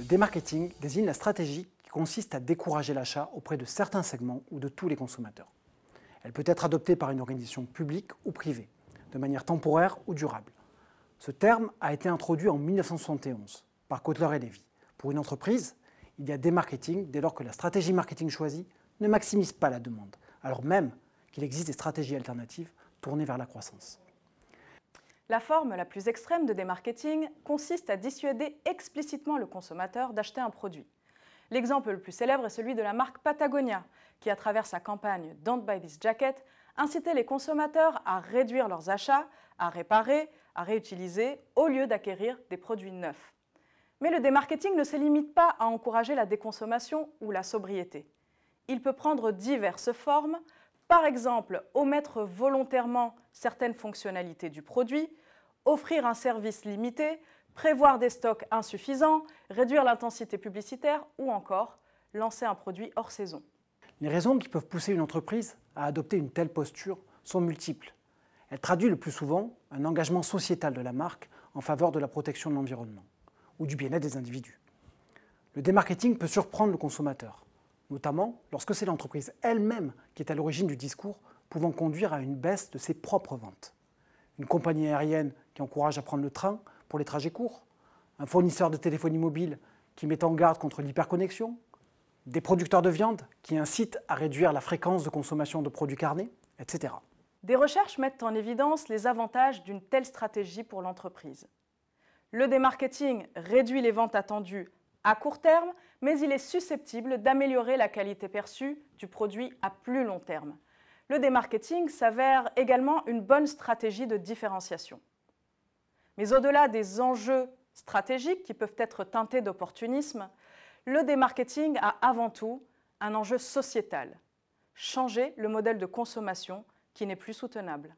démarketing désigne la stratégie qui consiste à décourager l'achat auprès de certains segments ou de tous les consommateurs. Elle peut être adoptée par une organisation publique ou privée, de manière temporaire ou durable. Ce terme a été introduit en 1971 par Kotler et Levy. Pour une entreprise, il y a démarketing dès lors que la stratégie marketing choisie ne maximise pas la demande, alors même qu'il existe des stratégies alternatives tournées vers la croissance. La forme la plus extrême de démarketing consiste à dissuader explicitement le consommateur d'acheter un produit. L'exemple le plus célèbre est celui de la marque Patagonia, qui, à travers sa campagne Don't Buy This Jacket, incitait les consommateurs à réduire leurs achats, à réparer, à réutiliser, au lieu d'acquérir des produits neufs. Mais le démarketing ne se limite pas à encourager la déconsommation ou la sobriété. Il peut prendre diverses formes, par exemple omettre volontairement certaines fonctionnalités du produit, offrir un service limité, prévoir des stocks insuffisants, réduire l'intensité publicitaire ou encore lancer un produit hors saison. Les raisons qui peuvent pousser une entreprise à adopter une telle posture sont multiples. Elle traduit le plus souvent un engagement sociétal de la marque en faveur de la protection de l'environnement ou du bien-être des individus. Le démarketing peut surprendre le consommateur, notamment lorsque c'est l'entreprise elle-même qui est à l'origine du discours pouvant conduire à une baisse de ses propres ventes. Une compagnie aérienne qui encourage à prendre le train pour les trajets courts, un fournisseur de téléphonie mobile qui met en garde contre l'hyperconnexion, des producteurs de viande qui incitent à réduire la fréquence de consommation de produits carnés, etc. Des recherches mettent en évidence les avantages d'une telle stratégie pour l'entreprise. Le démarketing réduit les ventes attendues à court terme, mais il est susceptible d'améliorer la qualité perçue du produit à plus long terme. Le démarketing s'avère également une bonne stratégie de différenciation. Mais au-delà des enjeux stratégiques qui peuvent être teintés d'opportunisme, le démarketing a avant tout un enjeu sociétal, changer le modèle de consommation qui n'est plus soutenable.